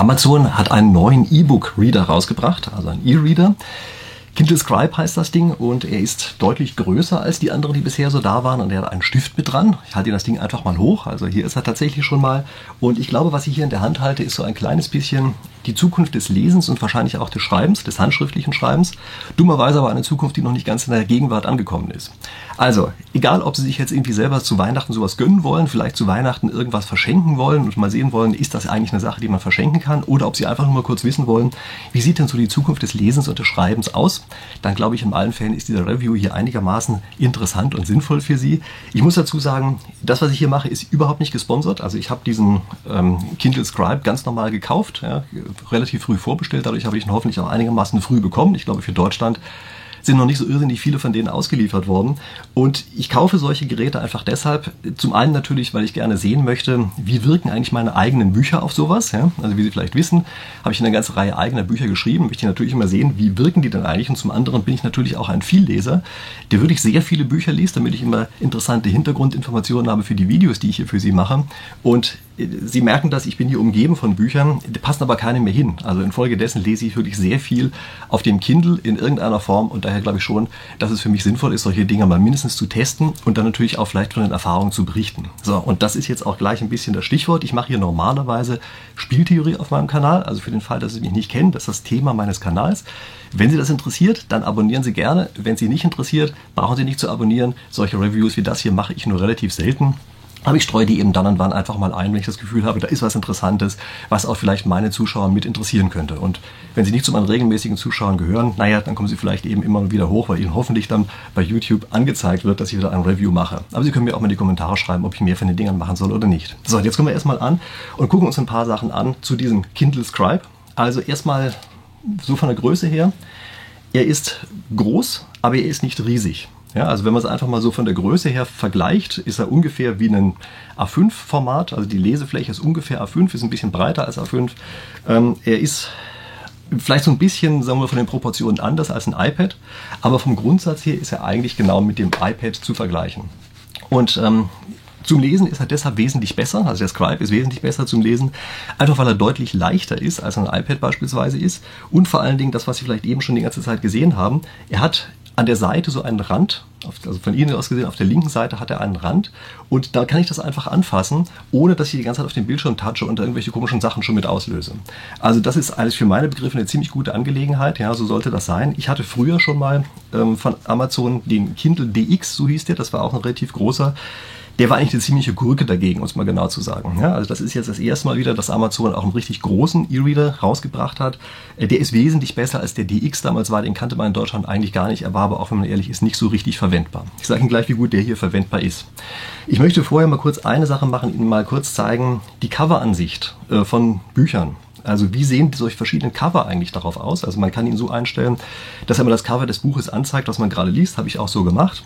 Amazon hat einen neuen E-Book-Reader rausgebracht, also einen E-Reader. Kindle Scribe heißt das Ding und er ist deutlich größer als die anderen, die bisher so da waren und er hat einen Stift mit dran. Ich halte das Ding einfach mal hoch, also hier ist er tatsächlich schon mal und ich glaube, was ich hier in der Hand halte, ist so ein kleines bisschen die Zukunft des Lesens und wahrscheinlich auch des Schreibens, des handschriftlichen Schreibens. Dummerweise aber eine Zukunft, die noch nicht ganz in der Gegenwart angekommen ist. Also, egal ob Sie sich jetzt irgendwie selber zu Weihnachten sowas gönnen wollen, vielleicht zu Weihnachten irgendwas verschenken wollen und mal sehen wollen, ist das eigentlich eine Sache, die man verschenken kann, oder ob Sie einfach nur mal kurz wissen wollen, wie sieht denn so die Zukunft des Lesens und des Schreibens aus, dann glaube ich, in allen Fällen ist dieser Review hier einigermaßen interessant und sinnvoll für Sie. Ich muss dazu sagen, das, was ich hier mache, ist überhaupt nicht gesponsert. Also ich habe diesen ähm, Kindle Scribe ganz normal gekauft, ja, relativ früh vorbestellt. Dadurch habe ich ihn hoffentlich auch einigermaßen früh bekommen. Ich glaube, für Deutschland sind noch nicht so irrsinnig viele von denen ausgeliefert worden. Und ich kaufe solche Geräte einfach deshalb, zum einen natürlich, weil ich gerne sehen möchte, wie wirken eigentlich meine eigenen Bücher auf sowas. Ja? Also wie Sie vielleicht wissen, habe ich eine ganze Reihe eigener Bücher geschrieben, möchte natürlich immer sehen, wie wirken die denn eigentlich. Und zum anderen bin ich natürlich auch ein Vielleser, der wirklich sehr viele Bücher liest, damit ich immer interessante Hintergrundinformationen habe für die Videos, die ich hier für Sie mache. Und Sie merken das, ich bin hier umgeben von Büchern, die passen aber keine mehr hin. Also infolgedessen lese ich wirklich sehr viel auf dem Kindle in irgendeiner Form und daher glaube ich schon, dass es für mich sinnvoll ist, solche Dinge mal mindestens zu testen und dann natürlich auch vielleicht von den Erfahrungen zu berichten. So, und das ist jetzt auch gleich ein bisschen das Stichwort. Ich mache hier normalerweise Spieltheorie auf meinem Kanal, also für den Fall, dass Sie mich nicht kennen, das ist das Thema meines Kanals. Wenn Sie das interessiert, dann abonnieren Sie gerne. Wenn Sie nicht interessiert, brauchen Sie nicht zu abonnieren. Solche Reviews wie das hier mache ich nur relativ selten. Aber ich streue die eben dann und wann einfach mal ein, wenn ich das Gefühl habe, da ist was Interessantes, was auch vielleicht meine Zuschauer mit interessieren könnte. Und wenn sie nicht zu meinen regelmäßigen Zuschauern gehören, naja, dann kommen sie vielleicht eben immer wieder hoch, weil ihnen hoffentlich dann bei YouTube angezeigt wird, dass ich wieder ein Review mache. Aber sie können mir auch mal in die Kommentare schreiben, ob ich mehr von den Dingern machen soll oder nicht. So, jetzt kommen wir erstmal an und gucken uns ein paar Sachen an zu diesem Kindle Scribe. Also erstmal so von der Größe her. Er ist groß, aber er ist nicht riesig. Ja, also wenn man es einfach mal so von der Größe her vergleicht, ist er ungefähr wie ein A5-Format. Also die Lesefläche ist ungefähr A5, ist ein bisschen breiter als A5. Ähm, er ist vielleicht so ein bisschen, sagen wir von den Proportionen anders als ein iPad, aber vom Grundsatz her ist er eigentlich genau mit dem iPad zu vergleichen. Und ähm, zum Lesen ist er deshalb wesentlich besser, also der Scribe ist wesentlich besser zum Lesen, einfach weil er deutlich leichter ist, als ein iPad beispielsweise ist. Und vor allen Dingen das, was Sie vielleicht eben schon die ganze Zeit gesehen haben, er hat an der Seite so einen Rand, also von Ihnen aus gesehen, auf der linken Seite hat er einen Rand und da kann ich das einfach anfassen, ohne dass ich die ganze Zeit auf den Bildschirm touche und da irgendwelche komischen Sachen schon mit auslöse. Also das ist alles für meine Begriffe eine ziemlich gute Angelegenheit, ja, so sollte das sein. Ich hatte früher schon mal ähm, von Amazon den Kindle DX, so hieß der, das war auch ein relativ großer der war eigentlich eine ziemliche Gurke dagegen, um es mal genau zu sagen. Ja, also das ist jetzt das erste Mal wieder, dass Amazon auch einen richtig großen E-Reader rausgebracht hat. Äh, der ist wesentlich besser als der DX damals war. Den kannte man in Deutschland eigentlich gar nicht. Er war aber auch, wenn man ehrlich ist, nicht so richtig verwendbar. Ich sage Ihnen gleich, wie gut der hier verwendbar ist. Ich möchte vorher mal kurz eine Sache machen, Ihnen mal kurz zeigen, die Coveransicht äh, von Büchern. Also wie sehen solche verschiedenen Cover eigentlich darauf aus? Also man kann ihn so einstellen, dass er mir das Cover des Buches anzeigt, was man gerade liest. Habe ich auch so gemacht.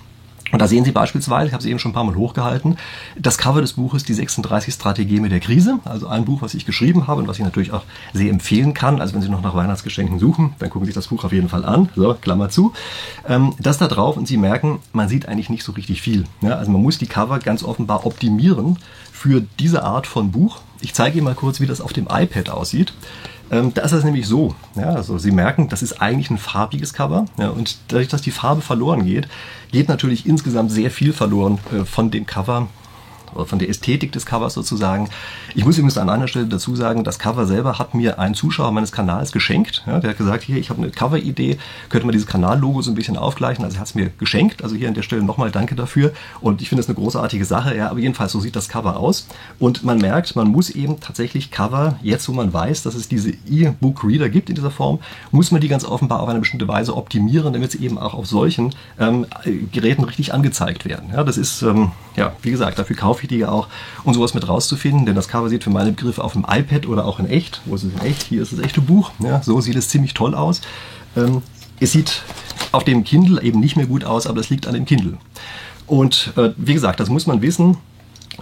Und da sehen Sie beispielsweise, ich habe es eben schon ein paar Mal hochgehalten, das Cover des Buches Die 36 Strategien mit der Krise. Also ein Buch, was ich geschrieben habe und was ich natürlich auch sehr empfehlen kann. Also wenn Sie noch nach Weihnachtsgeschenken suchen, dann gucken Sie sich das Buch auf jeden Fall an. So, Klammer zu. Ähm, das da drauf und Sie merken, man sieht eigentlich nicht so richtig viel. Also man muss die Cover ganz offenbar optimieren für diese Art von Buch. Ich zeige Ihnen mal kurz, wie das auf dem iPad aussieht. Ähm, da ist das nämlich so. Ja, also Sie merken, das ist eigentlich ein farbiges Cover. Ja, und dadurch, dass die Farbe verloren geht, geht natürlich insgesamt sehr viel verloren äh, von dem Cover von der Ästhetik des Covers sozusagen. Ich muss übrigens an einer Stelle dazu sagen, das Cover selber hat mir ein Zuschauer meines Kanals geschenkt. Ja, der hat gesagt, hier, ich habe eine Cover-Idee, könnte man dieses Kanallogo so ein bisschen aufgleichen. Also er hat es mir geschenkt. Also hier an der Stelle nochmal danke dafür. Und ich finde es eine großartige Sache. Ja, aber jedenfalls, so sieht das Cover aus. Und man merkt, man muss eben tatsächlich Cover, jetzt wo man weiß, dass es diese E-Book-Reader gibt in dieser Form, muss man die ganz offenbar auf eine bestimmte Weise optimieren, damit sie eben auch auf solchen ähm, Geräten richtig angezeigt werden. Ja, das ist, ähm, ja, wie gesagt, dafür kaufe ich Wichtige auch, um sowas mit rauszufinden, denn das Cover sieht für meine Begriffe auf dem iPad oder auch in echt, wo ist es in echt? Hier ist das echte Buch, ja, so sieht es ziemlich toll aus. Ähm, es sieht auf dem Kindle eben nicht mehr gut aus, aber das liegt an dem Kindle. Und äh, wie gesagt, das muss man wissen.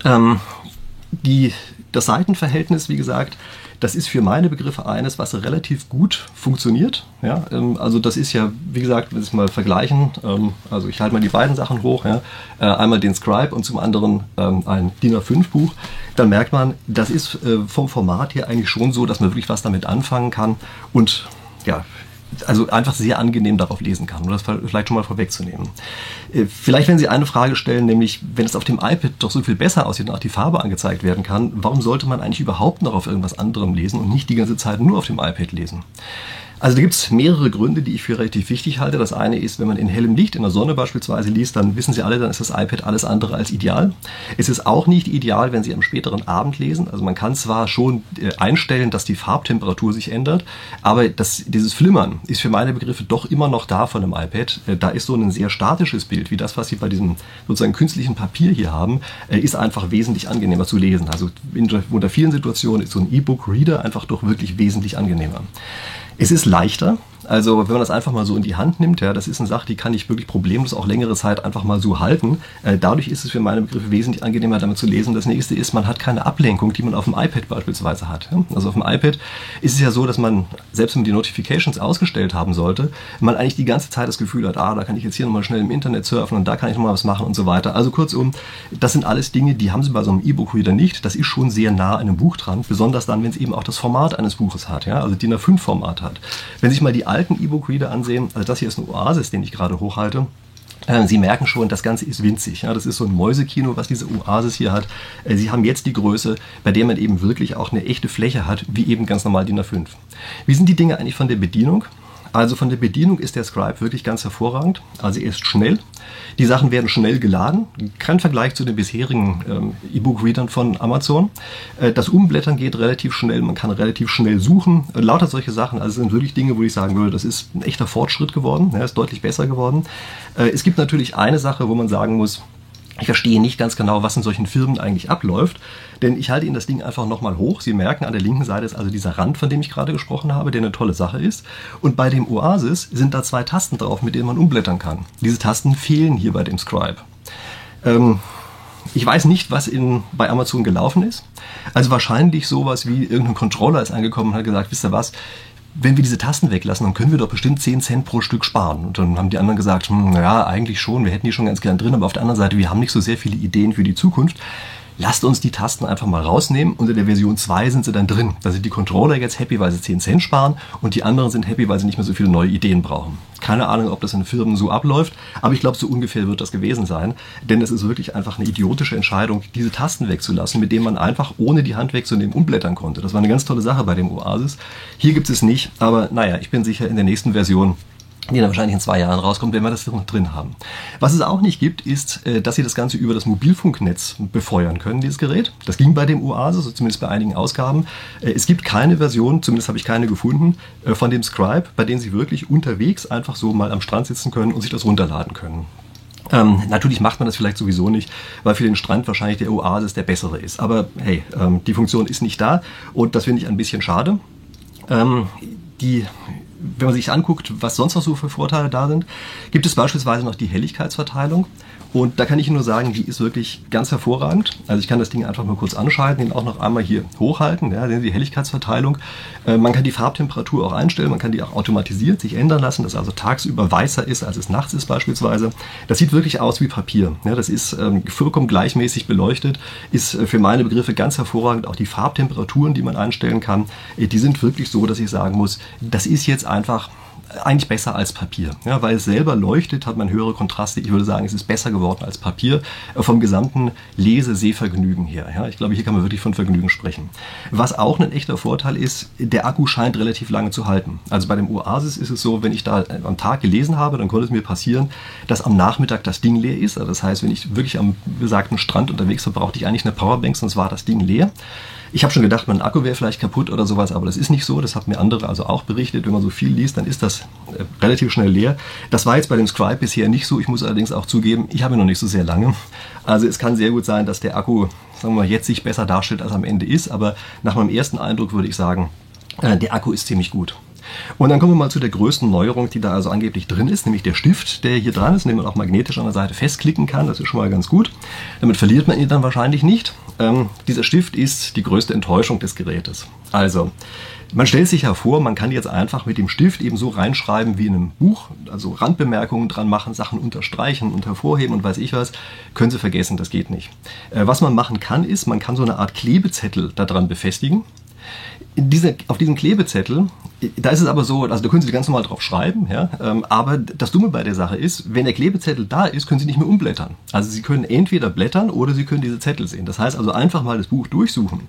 Ähm, die, das Seitenverhältnis, wie gesagt, das ist für meine Begriffe eines, was relativ gut funktioniert. Ja, ähm, also das ist ja, wie gesagt, wenn wir es mal vergleichen, ähm, also ich halte mal die beiden Sachen hoch, ja, äh, einmal den Scribe und zum anderen ähm, ein DIN A5 Buch, dann merkt man, das ist äh, vom Format her eigentlich schon so, dass man wirklich was damit anfangen kann. Und ja, also einfach sehr angenehm darauf lesen kann, um das vielleicht schon mal vorwegzunehmen. Äh, vielleicht, wenn Sie eine Frage stellen, nämlich, wenn es auf dem iPad doch so viel besser aussieht und auch die Farbe angezeigt werden kann, warum sollte man eigentlich überhaupt noch auf irgendwas anderem lesen und nicht die ganze Zeit nur auf dem iPad lesen? Also da gibt es mehrere Gründe, die ich für relativ wichtig halte. Das eine ist, wenn man in hellem Licht in der Sonne beispielsweise liest, dann wissen Sie alle, dann ist das iPad alles andere als ideal. Es ist auch nicht ideal, wenn Sie am späteren Abend lesen. Also man kann zwar schon äh, einstellen, dass die Farbtemperatur sich ändert, aber das, dieses Flimmern ist für meine Begriffe doch immer noch da von einem iPad. Äh, da ist so ein sehr statisches Bild, wie das, was Sie bei diesem sozusagen künstlichen Papier hier haben, äh, ist einfach wesentlich angenehmer zu lesen. Also unter vielen Situationen ist so ein E-Book-Reader einfach doch wirklich wesentlich angenehmer. Es ist leichter, also wenn man das einfach mal so in die Hand nimmt, ja, das ist eine Sache, die kann ich wirklich problemlos auch längere Zeit einfach mal so halten. Äh, dadurch ist es für meine Begriffe wesentlich angenehmer, damit zu lesen. Das nächste ist, man hat keine Ablenkung, die man auf dem iPad beispielsweise hat. Ja. Also auf dem iPad ist es ja so, dass man, selbst wenn man die Notifications ausgestellt haben sollte, man eigentlich die ganze Zeit das Gefühl hat, ah, da kann ich jetzt hier nochmal schnell im Internet surfen und da kann ich nochmal was machen und so weiter. Also kurzum, das sind alles Dinge, die haben Sie bei so einem E-Book-Reader nicht. Das ist schon sehr nah an einem Buch dran, besonders dann, wenn es eben auch das Format eines Buches hat, ja, also DIN A5-Format hat. Wenn sich mal die alten E-Book-Reader ansehen, also das hier ist ein Oasis, den ich gerade hochhalte, äh, Sie merken schon, das Ganze ist winzig. Das ist so ein Mäusekino, was diese Oasis hier hat. Äh, Sie haben jetzt die Größe, bei der man eben wirklich auch eine echte Fläche hat, wie eben ganz normal DIN A5. Wie sind die Dinge eigentlich von der Bedienung? Also von der Bedienung ist der Scribe wirklich ganz hervorragend. Also er ist schnell. Die Sachen werden schnell geladen. Kein Vergleich zu den bisherigen ähm, E-Book-Readern von Amazon. Äh, das Umblättern geht relativ schnell. Man kann relativ schnell suchen. Äh, lauter solche Sachen. Also es sind wirklich Dinge, wo ich sagen würde, das ist ein echter Fortschritt geworden. Ja, ist deutlich besser geworden. Äh, es gibt natürlich eine Sache, wo man sagen muss, ich verstehe nicht ganz genau, was in solchen Firmen eigentlich abläuft, denn ich halte Ihnen das Ding einfach nochmal hoch. Sie merken, an der linken Seite ist also dieser Rand, von dem ich gerade gesprochen habe, der eine tolle Sache ist. Und bei dem Oasis sind da zwei Tasten drauf, mit denen man umblättern kann. Diese Tasten fehlen hier bei dem Scribe. Ähm, ich weiß nicht, was in, bei Amazon gelaufen ist. Also wahrscheinlich sowas wie irgendein Controller ist angekommen und hat gesagt, wisst ihr was, wenn wir diese Tasten weglassen, dann können wir doch bestimmt 10 Cent pro Stück sparen. Und dann haben die anderen gesagt, hm, naja, eigentlich schon, wir hätten die schon ganz gern drin, aber auf der anderen Seite, wir haben nicht so sehr viele Ideen für die Zukunft lasst uns die Tasten einfach mal rausnehmen. Unter der Version 2 sind sie dann drin. Da sind die Controller jetzt happy, weil sie 10 Cent sparen und die anderen sind happy, weil sie nicht mehr so viele neue Ideen brauchen. Keine Ahnung, ob das in Firmen so abläuft, aber ich glaube, so ungefähr wird das gewesen sein. Denn es ist wirklich einfach eine idiotische Entscheidung, diese Tasten wegzulassen, mit denen man einfach ohne die Hand wegzunehmen umblättern konnte. Das war eine ganz tolle Sache bei dem Oasis. Hier gibt es nicht, aber naja, ich bin sicher, in der nächsten Version die dann wahrscheinlich in zwei Jahren rauskommt, wenn wir das noch drin haben. Was es auch nicht gibt, ist, äh, dass Sie das Ganze über das Mobilfunknetz befeuern können, dieses Gerät. Das ging bei dem Oasis, also zumindest bei einigen Ausgaben. Äh, es gibt keine Version, zumindest habe ich keine gefunden, äh, von dem Scribe, bei dem Sie wirklich unterwegs einfach so mal am Strand sitzen können und sich das runterladen können. Ähm, natürlich macht man das vielleicht sowieso nicht, weil für den Strand wahrscheinlich der Oasis der bessere ist. Aber hey, ähm, die Funktion ist nicht da und das finde ich ein bisschen schade. Ähm, die wenn man sich anguckt, was sonst noch so für Vorteile da sind, gibt es beispielsweise noch die Helligkeitsverteilung. Und da kann ich nur sagen, die ist wirklich ganz hervorragend. Also ich kann das Ding einfach mal kurz anschalten, den auch noch einmal hier hochhalten, ja, sehen Sie die Helligkeitsverteilung. Äh, man kann die Farbtemperatur auch einstellen, man kann die auch automatisiert sich ändern lassen, dass also tagsüber weißer ist, als es nachts ist beispielsweise. Das sieht wirklich aus wie Papier. Ja, das ist ähm, vollkommen gleichmäßig beleuchtet, ist äh, für meine Begriffe ganz hervorragend. Auch die Farbtemperaturen, die man einstellen kann, äh, die sind wirklich so, dass ich sagen muss, das ist jetzt einfach eigentlich besser als Papier. Ja, weil es selber leuchtet, hat man höhere Kontraste. Ich würde sagen, es ist besser geworden als Papier äh, vom gesamten Lese-Sehvergnügen her. Ja, ich glaube, hier kann man wirklich von Vergnügen sprechen. Was auch ein echter Vorteil ist, der Akku scheint relativ lange zu halten. Also bei dem Oasis ist es so, wenn ich da am Tag gelesen habe, dann konnte es mir passieren, dass am Nachmittag das Ding leer ist. Also das heißt, wenn ich wirklich am besagten Strand unterwegs war, brauchte ich eigentlich eine Powerbank, sonst war das Ding leer. Ich habe schon gedacht, mein Akku wäre vielleicht kaputt oder sowas, aber das ist nicht so. Das haben mir andere also auch berichtet. Wenn man so viel liest, dann ist das relativ schnell leer. Das war jetzt bei dem Scribe bisher nicht so. Ich muss allerdings auch zugeben, ich habe ihn noch nicht so sehr lange. Also es kann sehr gut sein, dass der Akku, sagen wir mal, jetzt sich besser darstellt, als am Ende ist. Aber nach meinem ersten Eindruck würde ich sagen, äh, der Akku ist ziemlich gut. Und dann kommen wir mal zu der größten Neuerung, die da also angeblich drin ist, nämlich der Stift, der hier dran ist, den man auch magnetisch an der Seite festklicken kann. Das ist schon mal ganz gut. Damit verliert man ihn dann wahrscheinlich nicht. Ähm, dieser Stift ist die größte Enttäuschung des Gerätes. Also, man stellt sich ja vor, man kann jetzt einfach mit dem Stift eben so reinschreiben wie in einem Buch, also Randbemerkungen dran machen, Sachen unterstreichen und hervorheben und weiß ich was. Können Sie vergessen, das geht nicht. Äh, was man machen kann, ist, man kann so eine Art Klebezettel daran befestigen diese, auf diesem Klebezettel, da ist es aber so, also da können Sie ganz normal drauf schreiben, ja, ähm, aber das Dumme bei der Sache ist, wenn der Klebezettel da ist, können Sie nicht mehr umblättern. Also Sie können entweder blättern oder Sie können diese Zettel sehen. Das heißt also einfach mal das Buch durchsuchen.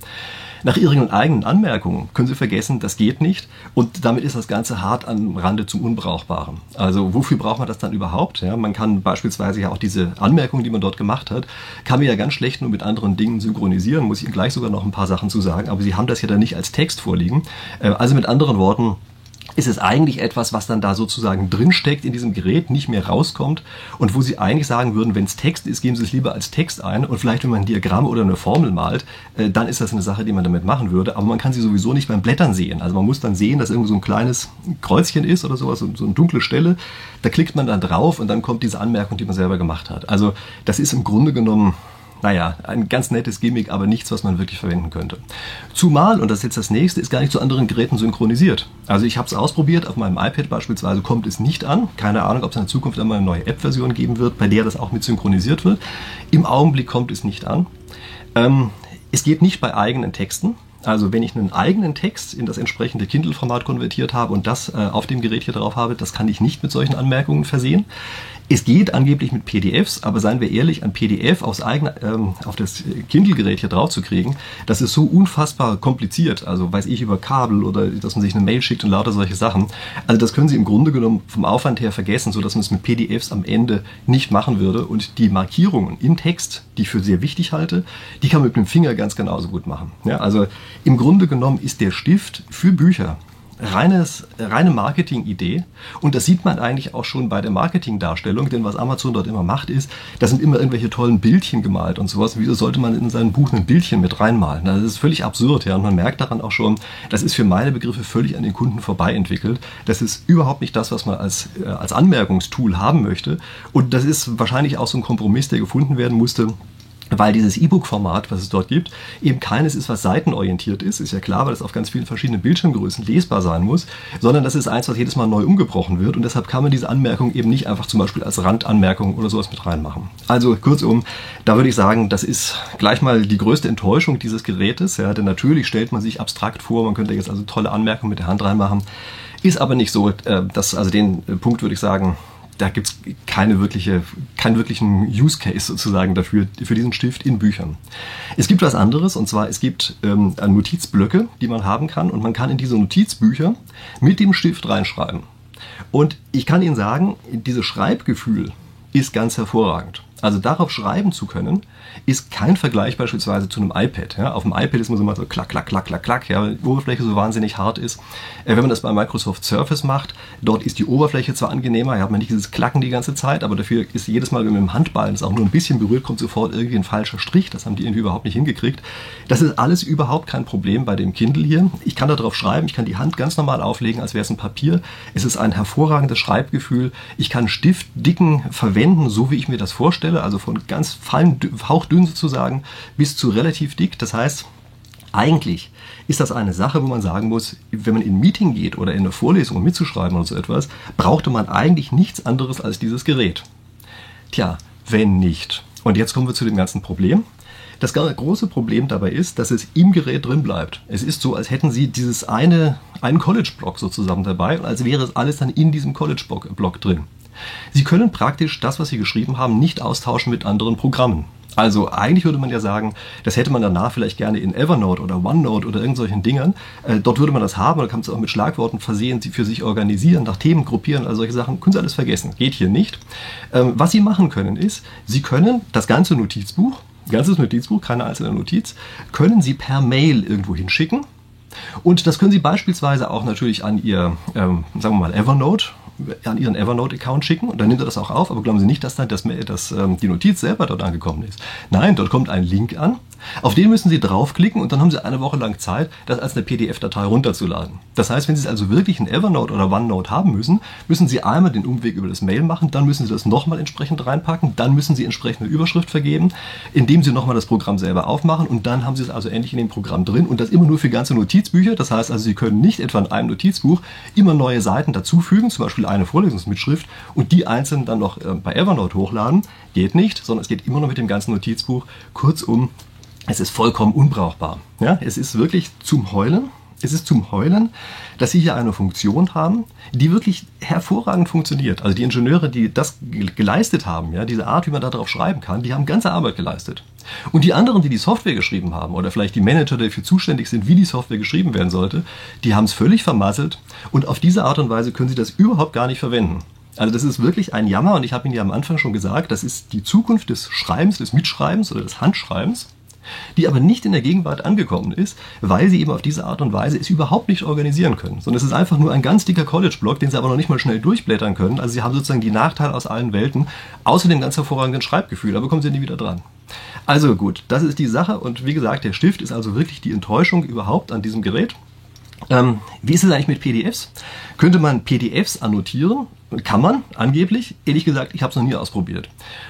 Nach Ihren eigenen Anmerkungen können Sie vergessen, das geht nicht und damit ist das Ganze hart am Rande zum Unbrauchbaren. Also wofür braucht man das dann überhaupt? Ja, man kann beispielsweise ja auch diese Anmerkungen, die man dort gemacht hat, kann man ja ganz schlecht nur mit anderen Dingen synchronisieren, muss ich Ihnen gleich sogar noch ein paar Sachen zu sagen, aber Sie haben das ja dann nicht als Text vorliegen. Äh, also mit anderen Worten, ist es eigentlich etwas, was dann da sozusagen drinsteckt in diesem Gerät, nicht mehr rauskommt und wo Sie eigentlich sagen würden, wenn es Text ist, geben Sie es lieber als Text ein und vielleicht, wenn man ein Diagramm oder eine Formel malt, äh, dann ist das eine Sache, die man damit machen würde, aber man kann sie sowieso nicht beim Blättern sehen. Also man muss dann sehen, dass irgendwo so ein kleines Kreuzchen ist oder sowas, so eine dunkle Stelle, da klickt man dann drauf und dann kommt diese Anmerkung, die man selber gemacht hat. Also das ist im Grunde genommen naja, ein ganz nettes Gimmick, aber nichts, was man wirklich verwenden könnte. Zumal, und das ist jetzt das nächste, ist gar nicht zu anderen Geräten synchronisiert. Also ich habe es ausprobiert, auf meinem iPad beispielsweise kommt es nicht an. Keine Ahnung, ob es in Zukunft einmal eine neue App-Version geben wird, bei der das auch mit synchronisiert wird. Im Augenblick kommt es nicht an. Ähm, es geht nicht bei eigenen Texten. Also wenn ich einen eigenen Text in das entsprechende Kindle-Format konvertiert habe und das äh, auf dem Gerät hier drauf habe, das kann ich nicht mit solchen Anmerkungen versehen. Es geht angeblich mit PDFs, aber seien wir ehrlich, ein PDF aufs eigene, ähm, auf das Kindle-Gerät hier drauf zu kriegen, das ist so unfassbar kompliziert. Also weiß ich über Kabel oder dass man sich eine Mail schickt und lauter solche Sachen. Also das können Sie im Grunde genommen vom Aufwand her vergessen, sodass man es mit PDFs am Ende nicht machen würde. Und die Markierungen im Text, die ich für sehr wichtig halte, die kann man mit dem Finger ganz genauso gut machen. Ja, also im Grunde genommen ist der Stift für Bücher reines, reine Marketing-Idee. Und das sieht man eigentlich auch schon bei der Marketingdarstellung, denn was Amazon dort immer macht, ist, da sind immer irgendwelche tollen Bildchen gemalt und sowas. Wieso sollte man in sein Buch ein Bildchen mit reinmalen? Das ist völlig absurd, ja. Und man merkt daran auch schon, das ist für meine Begriffe völlig an den Kunden vorbei entwickelt. Das ist überhaupt nicht das, was man als, äh, als Anmerkungstool haben möchte. Und das ist wahrscheinlich auch so ein Kompromiss, der gefunden werden musste weil dieses E-Book-Format, was es dort gibt, eben keines ist, was seitenorientiert ist, ist ja klar, weil es auf ganz vielen verschiedenen Bildschirmgrößen lesbar sein muss, sondern das ist eins, was jedes Mal neu umgebrochen wird. Und deshalb kann man diese Anmerkung eben nicht einfach zum Beispiel als Randanmerkung oder sowas mit reinmachen. Also kurzum, da würde ich sagen, das ist gleich mal die größte Enttäuschung dieses Gerätes, ja, denn natürlich stellt man sich abstrakt vor, man könnte jetzt also tolle Anmerkungen mit der Hand reinmachen, ist aber nicht so, äh, dass, also den Punkt würde ich sagen, da gibt es keine wirkliche, keinen wirklichen Use Case sozusagen dafür, für diesen Stift in Büchern. Es gibt was anderes und zwar es gibt ähm, Notizblöcke, die man haben kann und man kann in diese Notizbücher mit dem Stift reinschreiben. Und ich kann Ihnen sagen, dieses Schreibgefühl ist ganz hervorragend. Also darauf schreiben zu können, ist kein Vergleich beispielsweise zu einem iPad. Ja? Auf dem iPad ist man mal so klack, klack, klack, klack, klack, ja, weil die Oberfläche so wahnsinnig hart ist. Äh, wenn man das bei Microsoft Surface macht, dort ist die Oberfläche zwar angenehmer, ja, hat man nicht dieses Klacken die ganze Zeit, aber dafür ist jedes Mal, wenn man mit dem Handballen es auch nur ein bisschen berührt, kommt sofort irgendwie ein falscher Strich. Das haben die irgendwie überhaupt nicht hingekriegt. Das ist alles überhaupt kein Problem bei dem Kindle hier. Ich kann da drauf schreiben, ich kann die Hand ganz normal auflegen, als wäre es ein Papier. Es ist ein hervorragendes Schreibgefühl. Ich kann Stiftdicken verwenden, so wie ich mir das vorstelle Stelle, also von ganz fein, hauchdünn sozusagen bis zu relativ dick. Das heißt, eigentlich ist das eine Sache, wo man sagen muss, wenn man in ein Meeting geht oder in eine Vorlesung um mitzuschreiben oder so etwas, brauchte man eigentlich nichts anderes als dieses Gerät. Tja, wenn nicht. Und jetzt kommen wir zu dem ganzen Problem. Das große Problem dabei ist, dass es im Gerät drin bleibt. Es ist so, als hätten Sie dieses eine, einen College-Block sozusagen dabei und als wäre es alles dann in diesem College-Block drin. Sie können praktisch das, was Sie geschrieben haben, nicht austauschen mit anderen Programmen. Also eigentlich würde man ja sagen, das hätte man danach vielleicht gerne in Evernote oder OneNote oder irgendwelchen Dingern. Äh, dort würde man das haben, da kann man es auch mit Schlagworten versehen, sie für sich organisieren, nach Themen gruppieren, also solche Sachen. Können Sie alles vergessen. Geht hier nicht. Ähm, was Sie machen können ist, Sie können das ganze Notizbuch, ganzes Notizbuch, keine einzelne Notiz, können Sie per Mail irgendwo hinschicken. Und das können Sie beispielsweise auch natürlich an Ihr, ähm, sagen wir mal, Evernote an Ihren Evernote-Account schicken und dann nimmt er das auch auf, aber glauben Sie nicht, dass dann das, das, ähm, die Notiz selber dort angekommen ist. Nein, dort kommt ein Link an, auf den müssen Sie draufklicken und dann haben Sie eine Woche lang Zeit, das als eine PDF-Datei runterzuladen. Das heißt, wenn Sie es also wirklich in Evernote oder OneNote haben müssen, müssen Sie einmal den Umweg über das Mail machen, dann müssen Sie das nochmal entsprechend reinpacken, dann müssen Sie entsprechende Überschrift vergeben, indem Sie nochmal das Programm selber aufmachen und dann haben Sie es also endlich in dem Programm drin und das immer nur für ganze Notizbücher. Das heißt also, Sie können nicht etwa in einem Notizbuch immer neue Seiten dazufügen, zum Beispiel eine Vorlesungsmitschrift und die einzeln dann noch äh, bei Evernote hochladen. Geht nicht, sondern es geht immer noch mit dem ganzen Notizbuch. Kurzum, es ist vollkommen unbrauchbar. Ja, es ist wirklich zum Heulen. Es ist zum Heulen, dass Sie hier eine Funktion haben, die wirklich hervorragend funktioniert. Also die Ingenieure, die das geleistet haben, ja, diese Art, wie man darauf schreiben kann, die haben ganze Arbeit geleistet. Und die anderen, die die Software geschrieben haben, oder vielleicht die Manager, die dafür zuständig sind, wie die Software geschrieben werden sollte, die haben es völlig vermasselt und auf diese Art und Weise können sie das überhaupt gar nicht verwenden. Also das ist wirklich ein Jammer und ich habe Ihnen ja am Anfang schon gesagt, das ist die Zukunft des Schreibens, des Mitschreibens oder des Handschreibens die aber nicht in der Gegenwart angekommen ist, weil sie eben auf diese Art und Weise es überhaupt nicht organisieren können, sondern es ist einfach nur ein ganz dicker College-Block, den sie aber noch nicht mal schnell durchblättern können. Also sie haben sozusagen die Nachteile aus allen Welten, außer dem ganz hervorragenden Schreibgefühl, aber kommen sie nie wieder dran. Also gut, das ist die Sache und wie gesagt, der Stift ist also wirklich die Enttäuschung überhaupt an diesem Gerät. Ähm, wie ist es eigentlich mit PDFs? Könnte man PDFs annotieren? Kann man, angeblich. Ehrlich gesagt, ich habe es noch nie ausprobiert.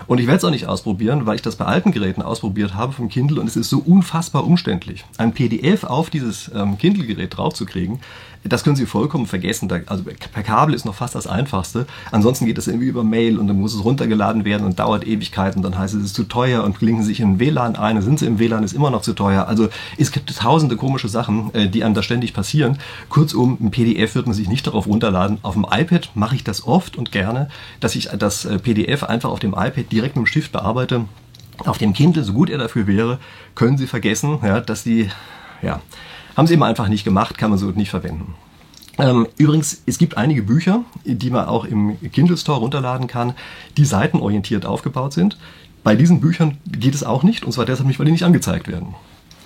Und ich werde es auch nicht ausprobieren, weil ich das bei alten Geräten ausprobiert habe vom Kindle und es ist so unfassbar umständlich. Ein PDF auf dieses ähm, Kindle-Gerät draufzukriegen, das können Sie vollkommen vergessen. Da, also per Kabel ist noch fast das Einfachste. Ansonsten geht es irgendwie über Mail und dann muss es runtergeladen werden und dauert Ewigkeiten. Dann heißt es, es ist zu teuer und klinken sich in WLAN ein. Sind Sie im WLAN, ist immer noch zu teuer. Also es gibt tausende komische Sachen, äh, die einem da ständig passieren. Kurzum, ein PDF wird man sich nicht darauf runterladen. Auf dem iPad mache ich das oft und gerne, dass ich das äh, PDF einfach auf dem iPad direkt mit dem Stift bearbeite. Auf dem Kindle, so gut er dafür wäre, können Sie vergessen, ja, dass die, ja, haben sie eben einfach nicht gemacht, kann man so nicht verwenden. Ähm, übrigens, es gibt einige Bücher, die man auch im Kindle Store runterladen kann, die seitenorientiert aufgebaut sind. Bei diesen Büchern geht es auch nicht, und zwar deshalb nicht, weil die nicht angezeigt werden.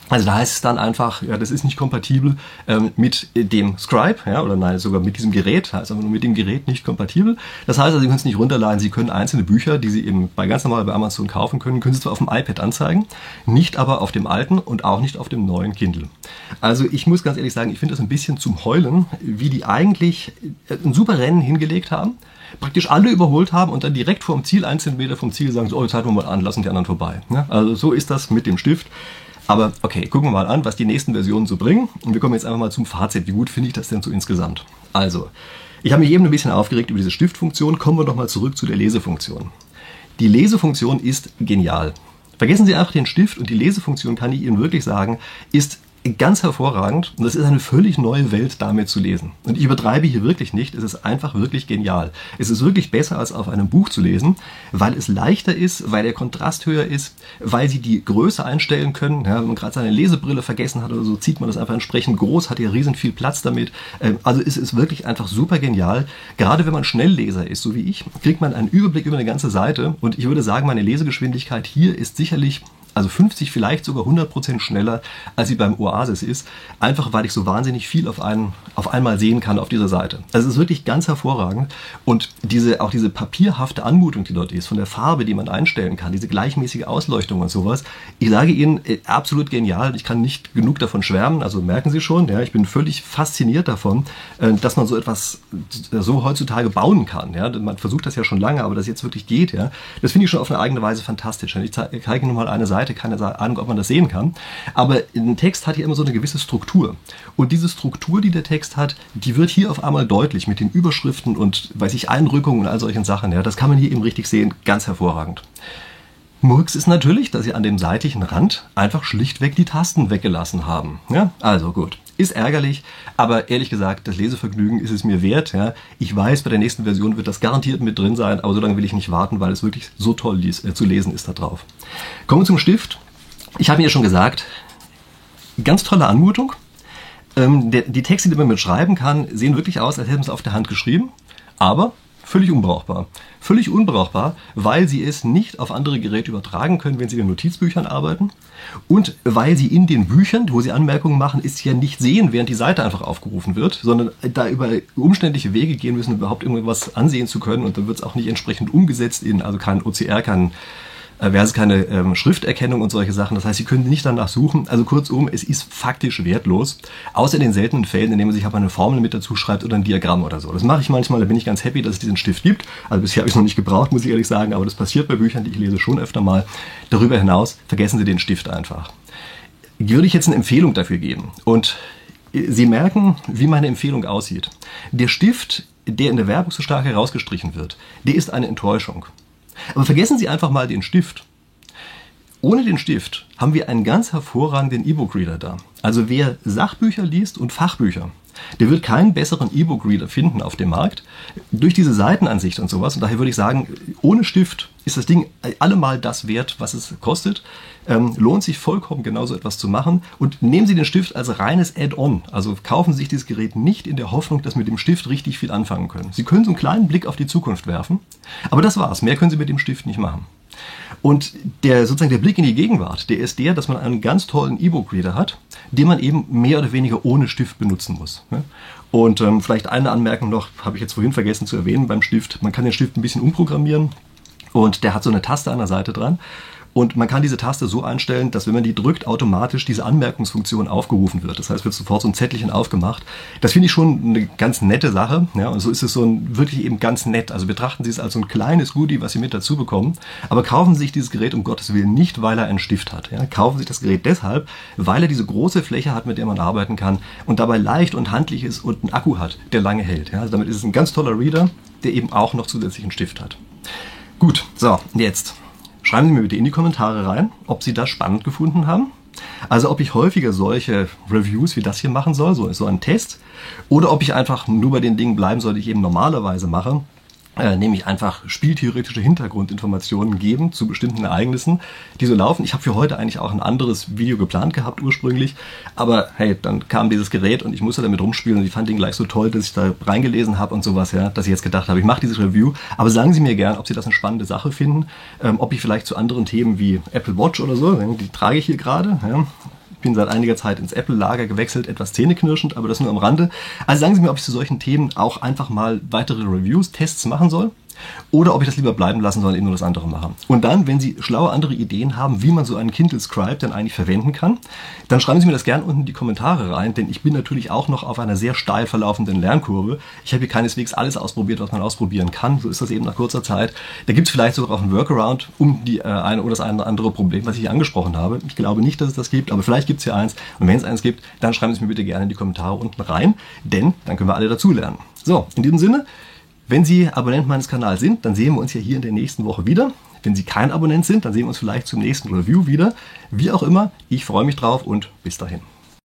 Also da heißt es dann einfach, ja, das ist nicht kompatibel ähm, mit dem Scribe, ja, oder nein, sogar mit diesem Gerät, heißt aber nur mit dem Gerät nicht kompatibel. Das heißt also, Sie können es nicht runterladen, Sie können einzelne Bücher, die Sie eben bei ganz normal bei Amazon kaufen können, können Sie zwar auf dem iPad anzeigen, nicht aber auf dem alten und auch nicht auf dem neuen Kindle. Also ich muss ganz ehrlich sagen, ich finde das ein bisschen zum Heulen, wie die eigentlich ein super Rennen hingelegt haben, praktisch alle überholt haben und dann direkt vorm Ziel, ein Zentimeter vom Ziel sagen, so, oh, jetzt halten wir mal an, lassen die anderen vorbei. Ja, also so ist das mit dem Stift. Aber okay, gucken wir mal an, was die nächsten Versionen so bringen. Und wir kommen jetzt einfach mal zum Fazit. Wie gut finde ich das denn so insgesamt? Also, ich habe mich eben ein bisschen aufgeregt über diese Stiftfunktion. Kommen wir doch mal zurück zu der Lesefunktion. Die Lesefunktion ist genial. Vergessen Sie einfach den Stift und die Lesefunktion, kann ich Ihnen wirklich sagen, ist ganz hervorragend und es ist eine völlig neue Welt damit zu lesen. Und ich übertreibe hier wirklich nicht, es ist einfach wirklich genial. Es ist wirklich besser als auf einem Buch zu lesen, weil es leichter ist, weil der Kontrast höher ist, weil Sie die Größe einstellen können. Ja, wenn man gerade seine Lesebrille vergessen hat oder so, zieht man das einfach entsprechend groß, hat ja riesen viel Platz damit. Ähm, also es ist wirklich einfach super genial. Gerade wenn man Schnellleser ist, so wie ich, kriegt man einen Überblick über eine ganze Seite und ich würde sagen, meine Lesegeschwindigkeit hier ist sicherlich also 50, vielleicht sogar 100 Prozent schneller, als sie beim Oasis ist. Einfach weil ich so wahnsinnig viel auf, einen, auf einmal sehen kann auf dieser Seite. Also es ist wirklich ganz hervorragend. Und diese, auch diese papierhafte Anmutung, die dort ist, von der Farbe, die man einstellen kann, diese gleichmäßige Ausleuchtung und sowas. Ich sage Ihnen, äh, absolut genial. Ich kann nicht genug davon schwärmen. Also merken Sie schon, ja, ich bin völlig fasziniert davon, äh, dass man so etwas äh, so heutzutage bauen kann. Ja. Man versucht das ja schon lange, aber das jetzt wirklich geht. Ja. Das finde ich schon auf eine eigene Weise fantastisch. Ich zeige Ihnen mal eine Seite, Seite, keine Ahnung, ob man das sehen kann. Aber ein Text hat ja immer so eine gewisse Struktur. Und diese Struktur, die der Text hat, die wird hier auf einmal deutlich mit den Überschriften und, weiß ich, Einrückungen und all solchen Sachen. Ja, das kann man hier eben richtig sehen. Ganz hervorragend. Murks ist natürlich, dass sie an dem seitlichen Rand einfach schlichtweg die Tasten weggelassen haben. Ja, also gut. Ist ärgerlich, aber ehrlich gesagt, das Lesevergnügen ist es mir wert. Ja. Ich weiß, bei der nächsten Version wird das garantiert mit drin sein, aber so lange will ich nicht warten, weil es wirklich so toll lies, äh, zu lesen ist da drauf. Kommen wir zum Stift. Ich habe Ihnen ja schon gesagt, ganz tolle Anmutung. Ähm, der, die Texte, die man mit schreiben kann, sehen wirklich aus, als hätten sie auf der Hand geschrieben. Aber völlig unbrauchbar. Völlig unbrauchbar, weil sie es nicht auf andere Geräte übertragen können, wenn sie in Notizbüchern arbeiten. Und weil sie in den Büchern, wo sie Anmerkungen machen, ist ja nicht sehen, während die Seite einfach aufgerufen wird, sondern da über umständliche Wege gehen müssen, überhaupt irgendwas ansehen zu können. Und dann wird es auch nicht entsprechend umgesetzt in, also kein OCR, kein äh, wäre es keine ähm, Schrifterkennung und solche Sachen. Das heißt, Sie können nicht danach suchen. Also kurzum, es ist faktisch wertlos, außer in den seltenen Fällen, in denen man sich aber eine Formel mit dazu schreibt oder ein Diagramm oder so. Das mache ich manchmal, da bin ich ganz happy, dass es diesen Stift gibt. Also bisher habe ich es noch nicht gebraucht, muss ich ehrlich sagen, aber das passiert bei Büchern, die ich lese, schon öfter mal. Darüber hinaus vergessen Sie den Stift einfach. Würde ich jetzt eine Empfehlung dafür geben und Sie merken, wie meine Empfehlung aussieht. Der Stift, der in der Werbung so stark herausgestrichen wird, der ist eine Enttäuschung. Aber vergessen Sie einfach mal den Stift. Ohne den Stift haben wir einen ganz hervorragenden E-Book-Reader da. Also wer Sachbücher liest und Fachbücher, der wird keinen besseren E-Book-Reader finden auf dem Markt durch diese Seitenansicht und sowas. Und daher würde ich sagen, ohne Stift ist das Ding allemal das wert, was es kostet. Ähm, lohnt sich vollkommen genauso etwas zu machen. Und nehmen Sie den Stift als reines Add-on. Also kaufen Sie sich dieses Gerät nicht in der Hoffnung, dass Sie mit dem Stift richtig viel anfangen können. Sie können so einen kleinen Blick auf die Zukunft werfen. Aber das war's. Mehr können Sie mit dem Stift nicht machen. Und der, sozusagen der Blick in die Gegenwart, der ist der, dass man einen ganz tollen E-Book-Reader hat, den man eben mehr oder weniger ohne Stift benutzen muss. Und ähm, vielleicht eine Anmerkung noch, habe ich jetzt vorhin vergessen zu erwähnen beim Stift. Man kann den Stift ein bisschen umprogrammieren und der hat so eine Taste an der Seite dran. Und man kann diese Taste so einstellen, dass wenn man die drückt, automatisch diese Anmerkungsfunktion aufgerufen wird. Das heißt, wird sofort so ein Zettelchen aufgemacht. Das finde ich schon eine ganz nette Sache. Ja, und so ist es so ein, wirklich eben ganz nett. Also betrachten Sie es als so ein kleines Goodie, was Sie mit dazu bekommen. Aber kaufen Sie sich dieses Gerät um Gottes Willen nicht, weil er einen Stift hat. Ja, kaufen Sie sich das Gerät deshalb, weil er diese große Fläche hat, mit der man arbeiten kann und dabei leicht und handlich ist und einen Akku hat, der lange hält. Ja, also damit ist es ein ganz toller Reader, der eben auch noch zusätzlich einen Stift hat. Gut, so, jetzt. Schreiben Sie mir bitte in die Kommentare rein, ob Sie das spannend gefunden haben. Also ob ich häufiger solche Reviews wie das hier machen soll, so, so ein Test, oder ob ich einfach nur bei den Dingen bleiben soll, die ich eben normalerweise mache äh, nämlich einfach spieltheoretische Hintergrundinformationen geben zu bestimmten Ereignissen, die so laufen. Ich habe für heute eigentlich auch ein anderes Video geplant gehabt ursprünglich, aber hey, dann kam dieses Gerät und ich musste damit rumspielen und ich fand ihn gleich so toll, dass ich da reingelesen habe und sowas, ja, dass ich jetzt gedacht habe, ich mache dieses Review. Aber sagen Sie mir gern, ob Sie das eine spannende Sache finden, ähm, ob ich vielleicht zu anderen Themen wie Apple Watch oder so, die trage ich hier gerade, ja, ich bin seit einiger Zeit ins Apple-Lager gewechselt, etwas zähneknirschend, aber das nur am Rande. Also sagen Sie mir, ob ich zu solchen Themen auch einfach mal weitere Reviews, Tests machen soll oder ob ich das lieber bleiben lassen soll und eben nur das andere machen. Und dann, wenn Sie schlaue andere Ideen haben, wie man so einen Kindle Scribe dann eigentlich verwenden kann, dann schreiben Sie mir das gerne unten in die Kommentare rein, denn ich bin natürlich auch noch auf einer sehr steil verlaufenden Lernkurve. Ich habe hier keineswegs alles ausprobiert, was man ausprobieren kann. So ist das eben nach kurzer Zeit. Da gibt es vielleicht sogar auch einen Workaround um die äh, eine oder das eine andere Problem, was ich hier angesprochen habe. Ich glaube nicht, dass es das gibt, aber vielleicht gibt es hier eins. Und wenn es eins gibt, dann schreiben Sie es mir bitte gerne in die Kommentare unten rein, denn dann können wir alle dazulernen. So, in diesem Sinne, wenn Sie Abonnent meines Kanals sind, dann sehen wir uns ja hier in der nächsten Woche wieder. Wenn Sie kein Abonnent sind, dann sehen wir uns vielleicht zum nächsten Review wieder. Wie auch immer, ich freue mich drauf und bis dahin.